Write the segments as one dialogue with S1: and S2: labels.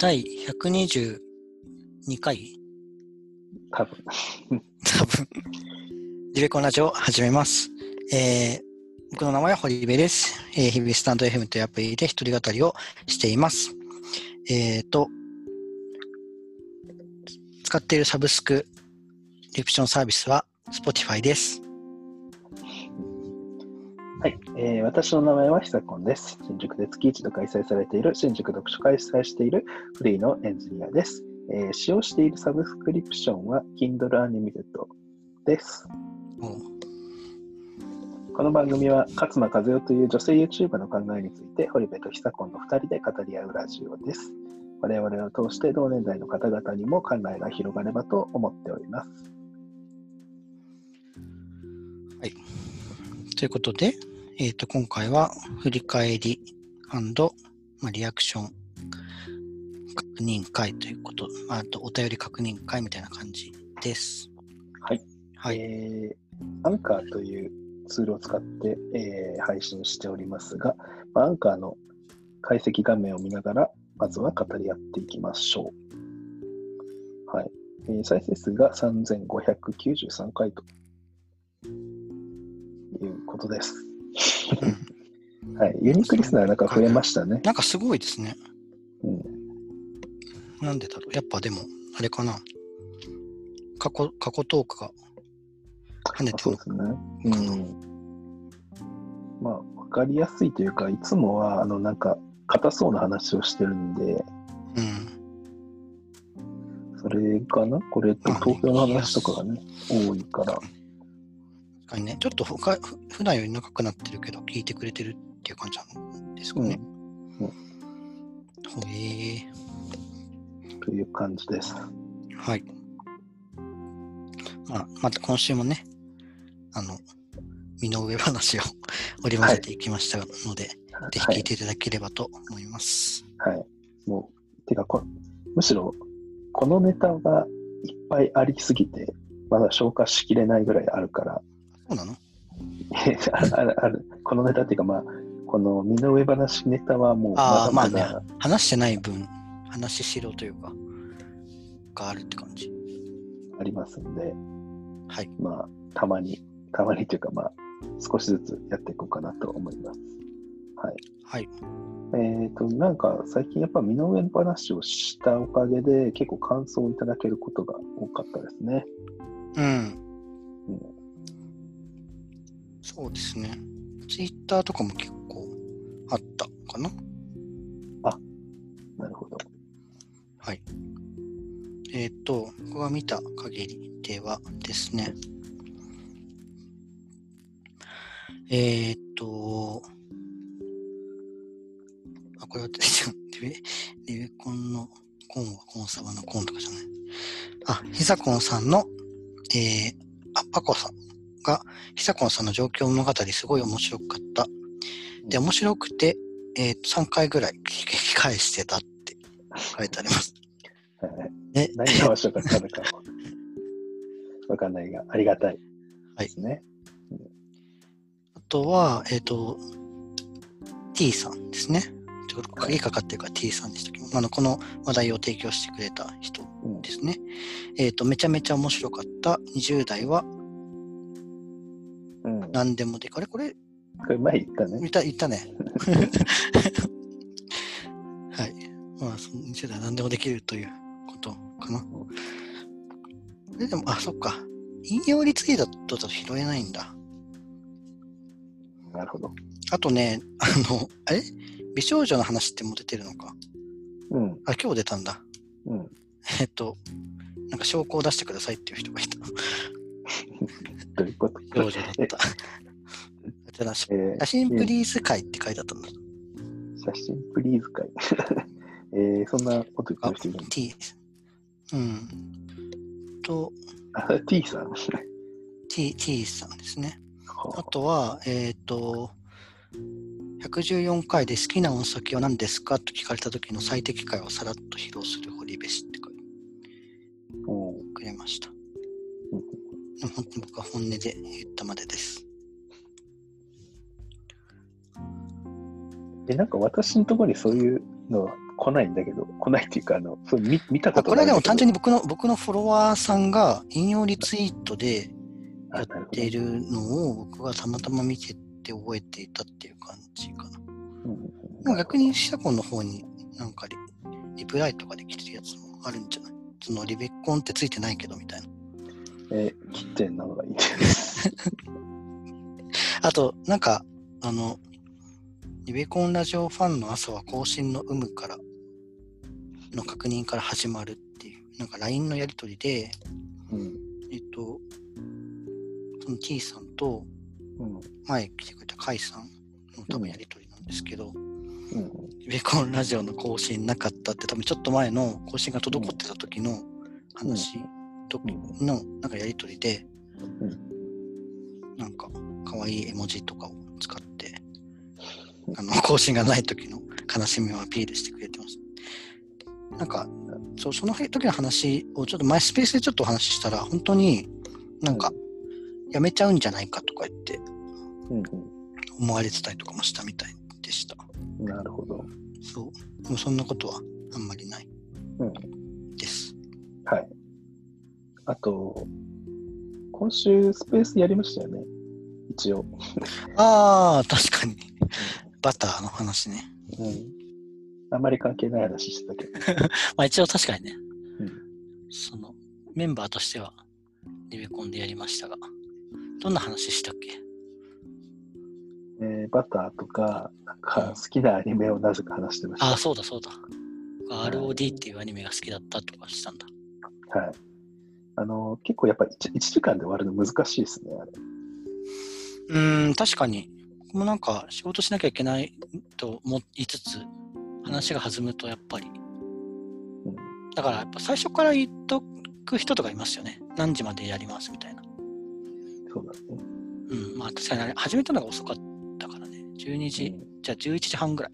S1: 第122回？
S2: 多分。
S1: 多分。リベコンラジオ始めます。えー僕の名前は堀部です。えー日々スタンド FM というアプリで一人語りをしています。えっ、と、使っているサブスクリプションサービスは Spotify です。
S2: はい、えー私の名前はひさこんです。新宿で月一度開催されている新宿読書会を主催しているフリーのエンジニアです。えー使用しているサブスクリプションは Kindle Unlimited です。この番組は勝間和代という女性 YouTuber の考えについて堀部とひさこんの2人で語り合うラジオです。我々を通して同年代の方々にも考えが広がればと思っております。
S1: ということで、えっ、と、今回は振り返りまあ、リアクション確認会ということ、まああとお便り確認会みたいな感じです。
S2: はい。
S1: はい。
S2: えーアンカーというツールを使って、えー配信しておりますが、まあアンカーの解析画面を見ながら、まずは語り合っていきましょう。はい。えー再生数が3593回ということです。はい。ユニークリスナーなんか増えましたね。
S1: なんかすごいですね。
S2: うん。
S1: なんでだろう。やっぱでも、あれかな。過去、過去トークが跳ねてる
S2: そうですね。うん。まあ、わかりやすいというか、いつもは、あの、なんか、硬そうな話をしてるんで、
S1: うん。
S2: それかな？これと東京の話とかがね、多いから。
S1: 確かにね、ちょっとほかふ普段より長くなってるけど、聞いてくれてるっていう感じなんですかね。ほえ
S2: という感じです。
S1: ー。はい。まあ、また今週もね、あの、身の上話を 織り交ぜていきましたので、ぜひ
S2: はい。
S1: 聞いていただければと思います。
S2: はい。もう、てかこ、むしろ、このネタがいっぱいありすぎて、まだ消化しきれないぐらいあるから、
S1: そうなの？
S2: あるこのネタっていうか、まあ、この身の上話ネタはもう、
S1: ああ、ま
S2: だまだ
S1: ね、話してない分、話しろというか、があるって感じ。
S2: ありますんで、
S1: はい。
S2: まあ、たまに、たまにというか、まあ、少しずつやっていこうかなと思います。はい。
S1: はい。
S2: えっ、と、なんか最近やっぱ身の上話をしたおかげで結構感想をいただけることが多かったですね。
S1: うん。
S2: うん
S1: そうですね。ツイッターとかも結構あったかな
S2: なるほど。
S1: はい。えっ、と、僕が見た限りではですね、えっ、と、あ、これは、リベリベコンのコンはコンサバのコンとかじゃない。あ、ヒサコンさんの、えー、あ、パコさんが、ヒサコンさんの状況物語すごい面白かった。で、面白くて、えー、3回ぐらい聞き返してたって書いてあります。
S2: は い
S1: ね、
S2: 何が面白かったのかはわかんないが、ありがたいですね。
S1: あとは、えっ、と、T さんですね。ちょっと鍵かかってるから T さんでしたけ？ど、あの、この話題を提供してくれた人
S2: うん
S1: ですね。えっ、と、めちゃめちゃ面白かった20代は
S2: うん、
S1: 何でもで、あれこれ、
S2: これ前言ったね。
S1: 言った、言ったね。はい。まあ、その20代は何でもできるということかな。えでも、あ、そっか。引用リツイートだと拾えないんだ。
S2: なるほど。
S1: あとね、あの、あれ？美少女の話ってもう出てるのか。
S2: うん、
S1: あ、今日出たんだ。
S2: うん。
S1: えっと、なんか証拠を出してくださいっていう人がいた。
S2: どういうこと
S1: 少女だった。じゃあ
S2: えー
S1: 写真プリーズ会って書いてあったんだ。
S2: 写真プリーズ会。えー、そんなこと言
S1: あ
S2: ってる人いるの
S1: T。うん。と、
S2: あ、T さん。
S1: T, T さんですね。あとは、えっ、と、114回で好きな音先は何ですか？と聞かれた時の最適解をさらっと披露する堀部氏って書いて
S2: うん
S1: くれました。僕は本音で言ったまでです。
S2: え、なんか私のところにそういうのは来ないんだけど、来ないっていうか、あの、そう見見たこと
S1: あこれはでも単純
S2: に
S1: に僕の僕のフォロワーさんが引用リツイートでやっているのを僕がたまたま見てて覚えていたっていう感じかな。
S2: うんうん
S1: でも逆にシャコンの方になんかリリプライとかで来てるやつもあるんじゃない？そのリベコンってついてないけどみたいな。
S2: えー、切ってんのがいい。
S1: あと、なんか、あの、リベコンラジオファンの朝は更新の有無からの確認から始まるっていう、なんか LINE のやり取りで、
S2: うん。
S1: えっと、その T さんと
S2: うん。
S1: 前来てくれたカイさんの多分やり取りなんですけど、
S2: うん。
S1: リベコンラジオの更新なかったって多分ちょっと前の更新が滞ってた時の話、時のなんかやり取りで、
S2: うん
S1: なんか可愛い絵文字とかを使って、あの更新がない時の悲しみをアピールしてくれてます。なんか、そうその時の話をちょっとマイスペースでちょっとお話ししたら、本当になんかやめちゃうんじゃないかとか言って
S2: うん。
S1: 思われてたりとかもしたみたいでした。
S2: うん。なるほど。
S1: そう。でもそんなことはあんまりない
S2: うん。
S1: です。
S2: はい。あと、今週スペースやりましたよね。一応。
S1: ああ、確かに。バターの話ね。
S2: うん。あんまり関係ない話してたけど。
S1: まあ一応確かにね、
S2: うん
S1: そのメンバーとしてはリベコンでやりましたが、どんな話したっけ？
S2: えーバターとか、なんか好きなアニメをなぜか話してました。
S1: ああ、そうだそうだ。ROD っていうアニメが好きだったとかしたんだ。
S2: はい。あの、結構やっぱ 1, 時間で終わるの難しいですね、あれ。
S1: うーん、確かに。僕もなんか仕事しなきゃいけないと思いつつ、話が弾むとやっぱり。
S2: うん。
S1: だからやっぱ最初から言っとく人とかいますよね。何時までやりますみたいな。
S2: そうだね。
S1: うん、まあ確かにあれ始めたのが遅かったからね。12時、じゃあ11時半ぐらい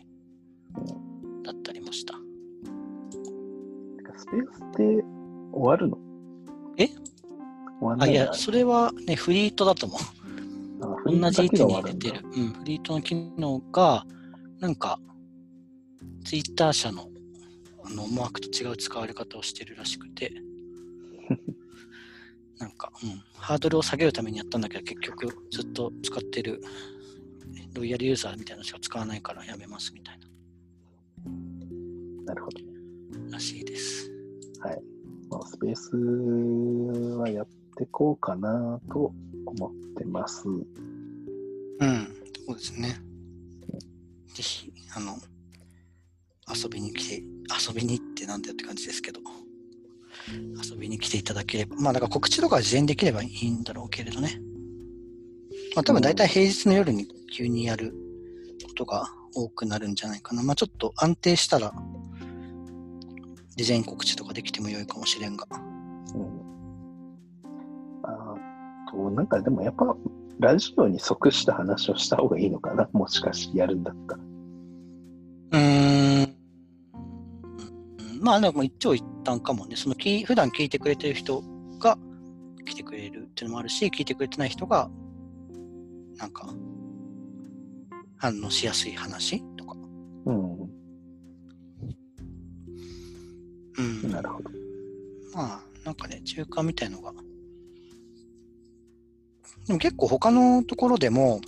S2: うん
S1: だったりもした。
S2: てかスペースって終わるの？わんいい
S1: や、それはね、フリートだと思う。
S2: あ
S1: 同じ位置に出
S2: る
S1: てる。うん、フリートの機能が、なんか、ツイッター社のあの思惑と違う使われ方をしてるらしくて、なんか、うん、ハードルを下げるためにやったんだけど、結局ずっと使ってるロイヤルユーザーみたいなのしか使わないからやめますみたい
S2: なるほど。
S1: ならしいです。
S2: まあ、スペースはやってこうかなと思ってます。
S1: うん、そうですね。ぜひ、あの、遊びに来て、遊びに行ってなんだよって感じですけど、遊びに来ていただければ、まあ、だから告知とか事前にできればいいんだろうけれどね。まあ、多分大体平日の夜に急にやることが多くなるんじゃないかな。まあ、ちょっと安定したら、事前告知とかできても良いかもしれんが。
S2: うん。あと、なんかでもやっぱ、ラジオに即した話をした方がいいのかな？もしかしてやるんだったら。
S1: うーん。まあ、でも一長一短かもね。そのき、普段聞いてくれてる人が来てくれるっていうのもあるし、聞いてくれてない人が、なんか、反応しやすい話とか。
S2: うん。
S1: うん。
S2: なるほど。
S1: まあ、なんかね、中間みたいのが。でも結構他のところでも、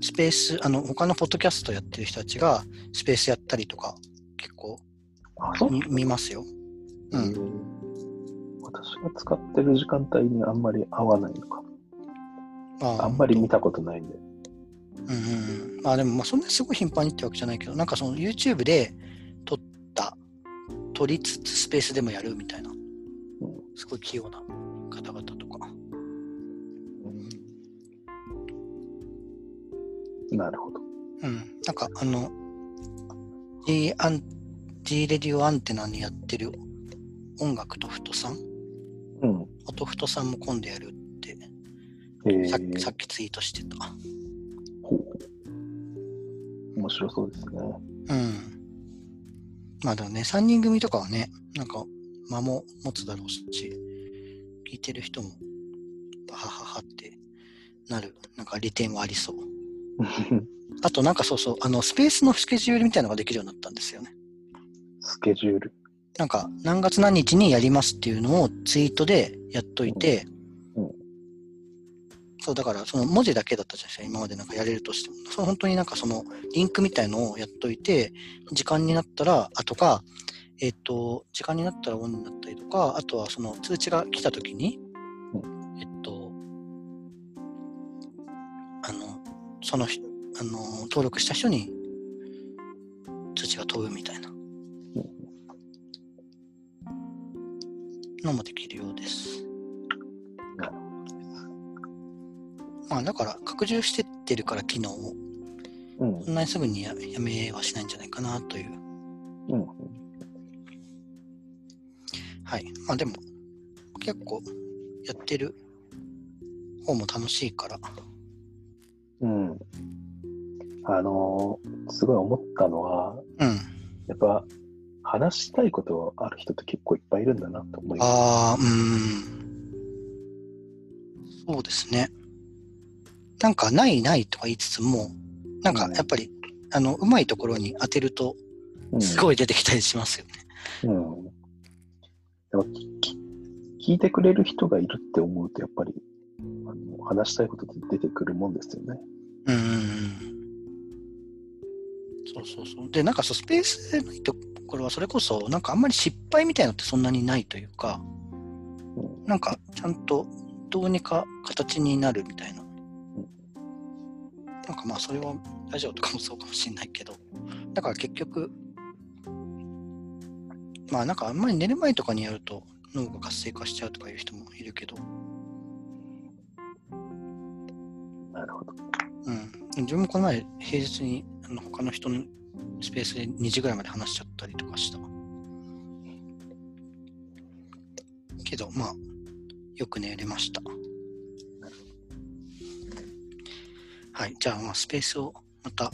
S1: スペース、あの、他のポッドキャストやってる人たちが、スペースやったりとか、結構見見ますよ。うん。
S2: うん私が使ってる時間帯にあんまり合わないのか。
S1: あ
S2: あんまり見たことないんで。
S1: うんうんうん。まあでも、まあそんなにすごい頻繁にってわけじゃないけど、なんかその YouTube で撮った、撮りつつスペースでもやるみたいな、
S2: うん
S1: すごい器用な方々
S2: なるほど。
S1: うん。なんかあの、G, アン G レディオアンテナにやってる音楽と太さん、
S2: うん。
S1: 音太さんも今度やるって、
S2: えー
S1: さっきさっきツイートしてた。
S2: ほう面白そうですね。
S1: うん。まあでもね、3人組とかはね、なんか間も持つだろうし、聞いてる人も、バハハハってなる、なんか利点はありそう。あとなんかそうそう、あの、スペースのスケジュールみたいなのができるようになったんですよね。
S2: スケジュール。
S1: なんか、何月何日にやりますっていうのをツイートでやっといて、
S2: うんうん
S1: そう、だから、その文字だけだったじゃないですか、今までなんかやれるとしても。そう本当になんかそのリンクみたいのをやっといて、時間になったら、あとか、えっ、と、時間になったらオンになったりとか、あとはその通知が来たときに、その人、あの、登録した人に通知が飛ぶみたいなのもできるようです。
S2: なる
S1: まあだから拡充してってるから機能を
S2: うん。
S1: そんなにすぐにややめはしないんじゃないかなという。
S2: うん。
S1: はい。まあでも結構やってる方も楽しいから。
S2: うん。あのーすごい思ったのは、
S1: うん。
S2: やっぱ、話したいことある人って結構いっぱいいるんだなと思います。
S1: ああ、うーん。そうですね。なんかないないとか言いつつも、なんかやっぱり、あの、うまいところに当てると、
S2: うん
S1: すごい出てきたりしますよね。
S2: うん。でもき聞いてくれる人がいるって思うと、やっぱり、あの話したいことって出てくるもんですよね。
S1: うん。そうそうそう。で、なんかそう、スペースでないところは、それこそ、なんかあんまり失敗みたいなのってそんなにないというか、
S2: うん
S1: なんかちゃんとどうにか形になるみたいな。なんかまあ、それはラジオとかもそうかもしれないけど、だから結局、まあなんかあんまり寝る前とかにやると脳が活性化しちゃうとかいう人もいるけど、
S2: なるほど。
S1: うん。自分もこの前、平日にあの他の人のスペースで2時ぐらいまで話しちゃったりとかした。けど、まあ、よく寝れました。はい。じゃあ、まあ、スペースをまた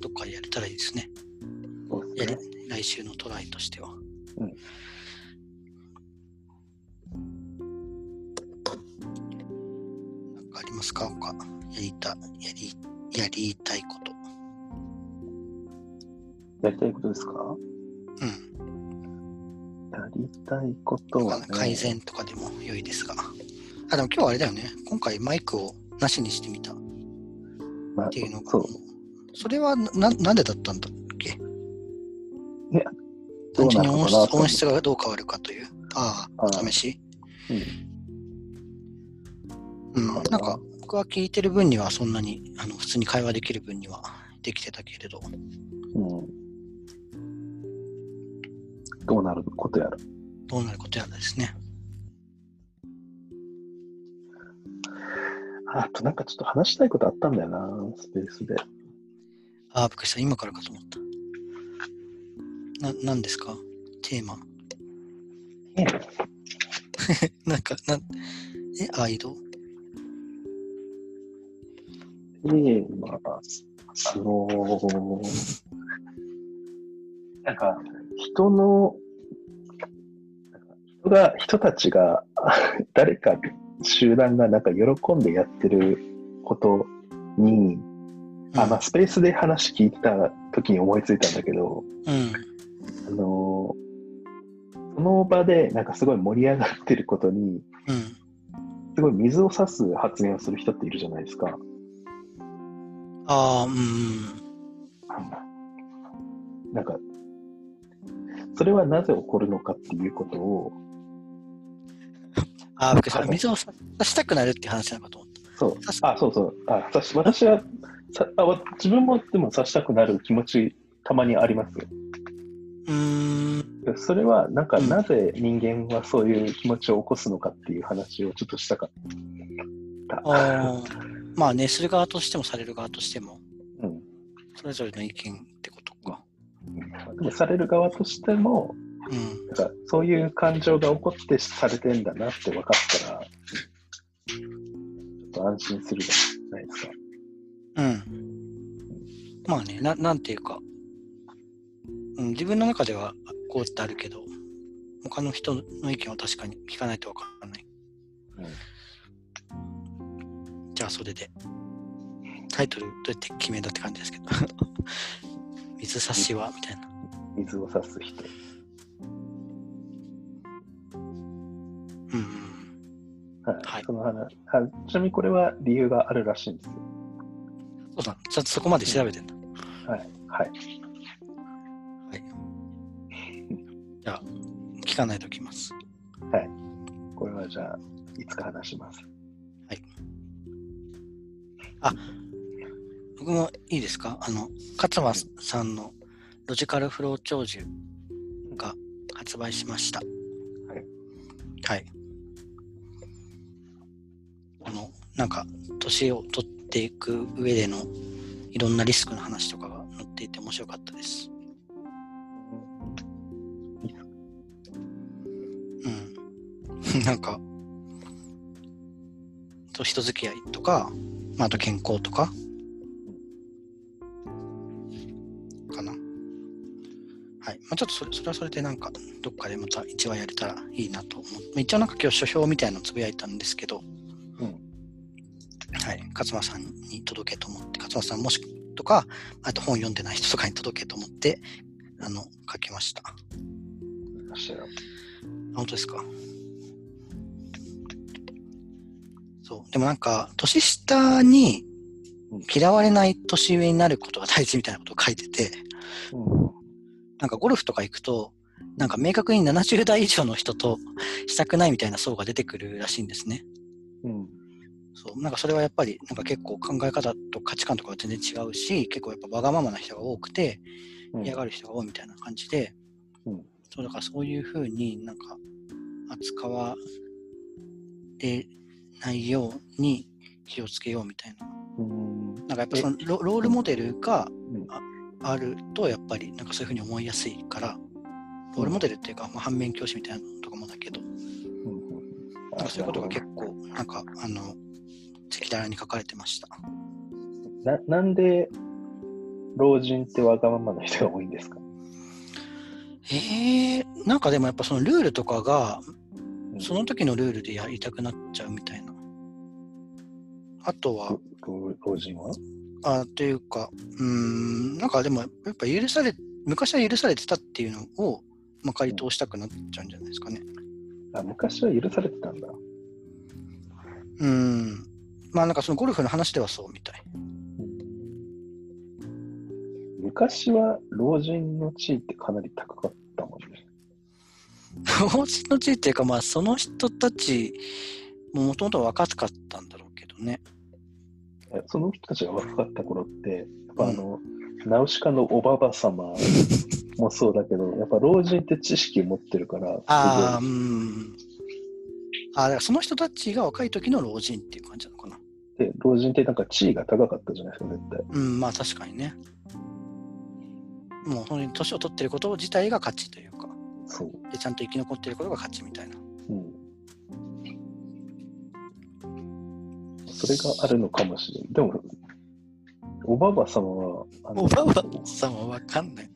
S1: どっかでやれたらいいですね。やり
S2: そうですね。
S1: 来週のトライとしては。
S2: うん
S1: なんかありますか？他やりた、やり、やりたいこと。
S2: やりたいことですか？
S1: うん。
S2: やりたいことは、ね、
S1: 改善とかでも良いですが。あ、でも今日はあれだよね。今回マイクをなしにしてみたっ
S2: まあ
S1: ていうのが。
S2: そう。
S1: それはな、なんでだったんだっけ？
S2: いや
S1: 単純に音質音質がどう変わるかという。ああ、試し？
S2: うん
S1: うん。なんか、僕は聞いてる分にはそんなに、あの、普通に会話できる分にはできてたけれど。
S2: うん。どうなることやら。
S1: どうなることやらですね。
S2: あとなんかちょっと話したいことあったんだよな、スペースで。
S1: ああ、びっくりした。今からかと思った。な、何ですか？テーマ。なんか、なん、え、あ、移動
S2: テーマ、あのーなんか、人の、人が、人たちが、誰か、集団がなんか喜んでやってることに、あ、まあ、スペースで話聞いてた時に思いついたんだけど、
S1: うん。
S2: あのーその場でなんかすごい盛り上がってることに、
S1: うん。
S2: すごい水を差す発言をする人っているじゃないですか。
S1: ああ、うん。
S2: なんか、それはなぜ起こるのかっていうことを、
S1: ああ、びっくりした。水をささしたくなるって話なのかと思っ
S2: そうあ、そうそう、あさし私はさあわ、自分もでも刺したくなる気持ち、たまにありますよ。それは、なんか、
S1: うん
S2: なぜ人間はそういう気持ちを起こすのかっていう話をちょっとしたかった。
S1: まあね、する側としてもされる側としても、
S2: うん
S1: それぞれの意見ってことか。
S2: でもされる側としても、
S1: うん。
S2: なんかそういう感情が起こってされてんだなって分かったら、ちょっと安心するじゃないですか。
S1: うん。まあね、ななんていうか、うん、自分の中ではこうってあるけど、他の人の意見は確かに聞かないとわからない。じゃがそれで。タイトルどうやって決めたって感じですけど。水差しはみたいな。
S2: 水を差す人。うんうんはい、はい、その話。はちなみにこれは理由があるらしいんですよ。
S1: そうだ。ちゃんとそこまで調べてんだ、
S2: はい。はい。
S1: はい。じゃあ聞かないときます。はい。
S2: これはじゃあいつか話します。
S1: 僕もいいですか？あの、勝間さんのロジカルフロー長寿が発売しました。
S2: はい。
S1: はい。この、なんか、年を取っていく上でのいろんなリスクの話とかが載っていて面白かったです。うん。なんか、と人付き合いとか、まあ、あと健康とか、かな。はい。まあ、ちょっとそれそれはそれでなんか、どっかでまた一話やれたらいいなと思って、一応なんか今日書評みたいなのつぶやいたんですけど、
S2: うん
S1: はい。勝間さんに届けと思って、勝間さんもしとか、あと本読んでない人とかに届けと思って、あの、書きました。本当ですか？そう。でもなんか、年下に
S2: うん
S1: 嫌われない年上になることが大事みたいなことを書いてて、
S2: うん
S1: なんかゴルフとか行くと、なんか明確に70代以上の人としたくないみたいな層が出てくるらしいんですね。
S2: うん
S1: そう。なんかそれはやっぱり、なんか結構考え方と価値観とかが全然違うし、結構やっぱわがままな人が多くて、
S2: うん
S1: 嫌がる人が多いみたいな感じで、
S2: うん
S1: そうだからそういうふうになんか扱われないように気をつけようみたいな。
S2: うん。
S1: なんかやっぱそのロロールモデルが
S2: うん。
S1: ああるとやっぱりなんかそういうふうに思いやすいから、ロールモデルっていうか、まあ、反面教師みたいなのとかもだけど、なんかそういうことが結構なんかあの赤裸々に書かれてました。
S2: ななんで老人ってわがままな人が多いんですか？
S1: えー、なんかでもやっぱそのルールとかが
S2: うん
S1: その時のルールでやりたくなっちゃうみたいな。あとは、
S2: 老老人は？
S1: あというか、うーん、なんかでもやっぱ許され、昔は許されてたっていうのを、まあ、回答したくなっちゃうんじゃないですかね。
S2: あ昔は許されてたんだ。
S1: うーん。まあなんかそのゴルフの話ではそうみたい。
S2: 昔は老人の地位ってかなり高かったもんね。
S1: 老人の地位っていうか、まあその人たちももともと若かったんだろうけどね。
S2: えその人たちが若かった頃って、やっぱあの、ナウシカのおばば様もそうだけど、やっぱ老人って知識持ってるから、
S1: ああ、う
S2: す
S1: ん。ああ、だからその人たちが若い時の老人っていう感じなのかな。
S2: で、老人ってなんか地位が高かったじゃないですか、絶対。
S1: うん、まあ確かにね。もう本当に年を取ってること自体が価値というか、
S2: そう。
S1: でちゃんと生き残ってることが価値みたいな。
S2: うん。それがあるのかもしれない。でも、おばば様は、
S1: おばばさんはわかんない。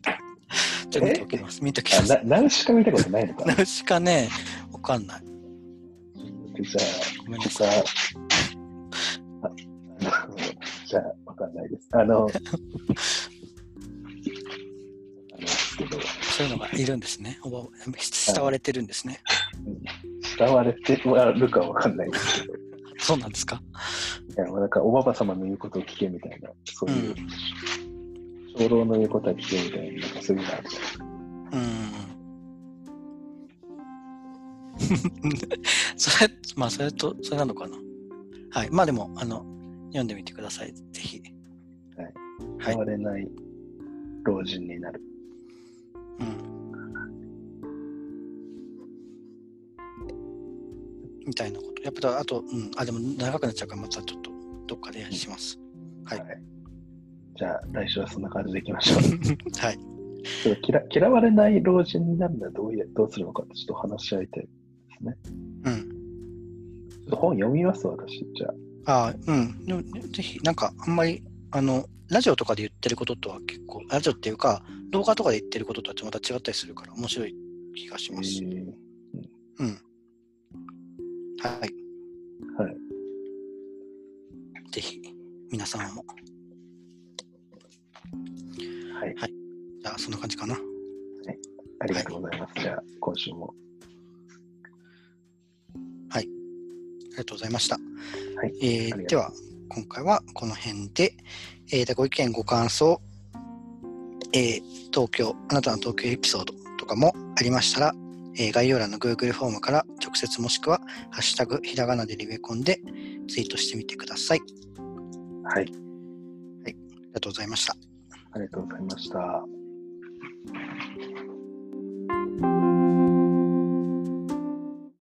S1: ちょっと見ておきます。見ておきます。
S2: あな何しか見たことないのかな
S1: ナウシカね、わかんない。
S2: じゃ
S1: ごめん
S2: あ、
S1: なさい。
S2: じゃあ、わかんないです。あの、
S1: そういうのがいるんですね。おば慕われてるんですね。
S2: 伝われてはるかわかんないですけど、い
S1: そうなんですか？
S2: や、なんか、おばば様の言うことを聞けみたいな、そういう、
S1: うん
S2: 長老の言うことは聞けみたいな、なんかそういうのあるじゃないですか。
S1: うん。それ、まあ、それと、それなのかな？はい。まあでも、あの、読んでみてください。ぜひ。はい
S2: 伝われない老人になる。
S1: うん。みたいなこと。やっぱ、あと、うん。あ、でも長くなっちゃうから、またちょっと、どっかでします。はい。
S2: じゃあ、来週はそんな感じでいきましょう。
S1: はい。
S2: ちょっと嫌嫌われない老人になるにはどうやどうするのかってちょっと話し合いたいですね。
S1: うん。
S2: ちょっと本読みます、私。じゃあ。
S1: ああ、うん。でもねぜひ、なんか、あんまり、あの、ラジオとかで言ってることとは結構、ラジオっていうか、動画とかで言ってることとはまた違ったりするから、面白い気がします。
S2: えー
S1: うん。はい。
S2: はい。
S1: ぜひ、皆様も。
S2: はい。
S1: じゃあ、そんな感じかな。
S2: ありがとうございます。じゃあ、今週も。
S1: りがとうございました。
S2: はい
S1: えーでは、今回はこの辺で、えーでご意見、ご感想、えー東京、あなたの東京エピソードとかもありましたら、えー概要欄の Google フォームから直接もしくは、ハッシュタグひらがなでリベコンでツイートしてみてください。あ
S2: はい。
S1: りがとうございました。
S2: ありがとうございました。